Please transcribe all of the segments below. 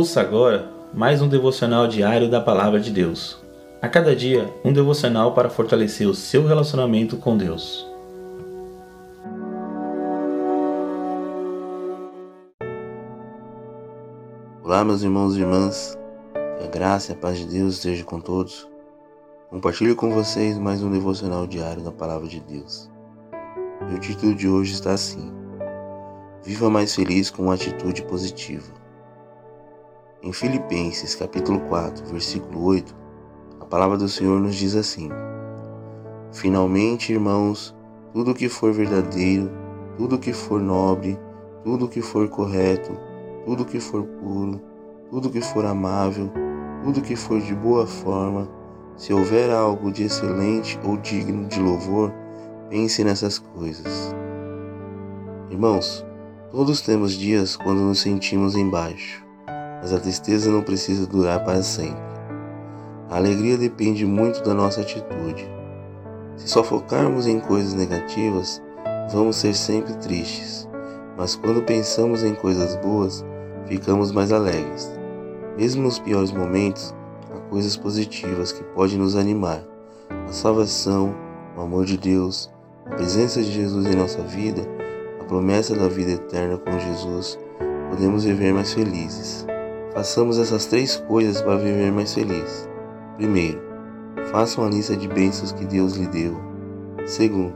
Ouça agora mais um devocional diário da Palavra de Deus. A cada dia, um devocional para fortalecer o seu relacionamento com Deus. Olá, meus irmãos e irmãs, que a graça e a paz de Deus esteja com todos. Compartilho com vocês mais um devocional diário da Palavra de Deus. E o título de hoje está assim: Viva mais feliz com uma atitude positiva. Em Filipenses capítulo 4, versículo 8, a palavra do Senhor nos diz assim: Finalmente, irmãos, tudo que for verdadeiro, tudo que for nobre, tudo que for correto, tudo que for puro, tudo que for amável, tudo que for de boa forma, se houver algo de excelente ou digno de louvor, pense nessas coisas. Irmãos, todos temos dias quando nos sentimos embaixo mas a tristeza não precisa durar para sempre. A alegria depende muito da nossa atitude. Se só focarmos em coisas negativas, vamos ser sempre tristes, mas quando pensamos em coisas boas, ficamos mais alegres. Mesmo nos piores momentos, há coisas positivas que podem nos animar. A salvação, o amor de Deus, a presença de Jesus em nossa vida, a promessa da vida eterna com Jesus, podemos viver mais felizes. Façamos essas três coisas para viver mais feliz. Primeiro, faça uma lista de bênçãos que Deus lhe deu. Segundo,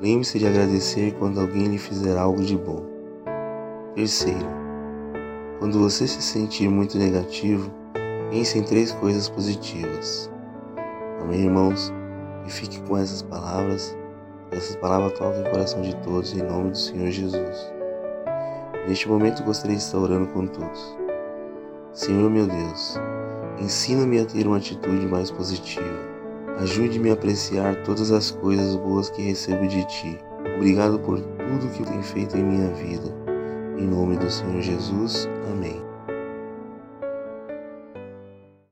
lembre-se de agradecer quando alguém lhe fizer algo de bom. Terceiro, quando você se sentir muito negativo, pense em três coisas positivas. Amém, irmãos? E fique com essas palavras. Essas palavras toquem o coração de todos, em nome do Senhor Jesus. Neste momento gostaria de estar orando com todos. Senhor meu Deus, ensina-me a ter uma atitude mais positiva. Ajude-me a apreciar todas as coisas boas que recebo de Ti. Obrigado por tudo que tem feito em minha vida. Em nome do Senhor Jesus. Amém.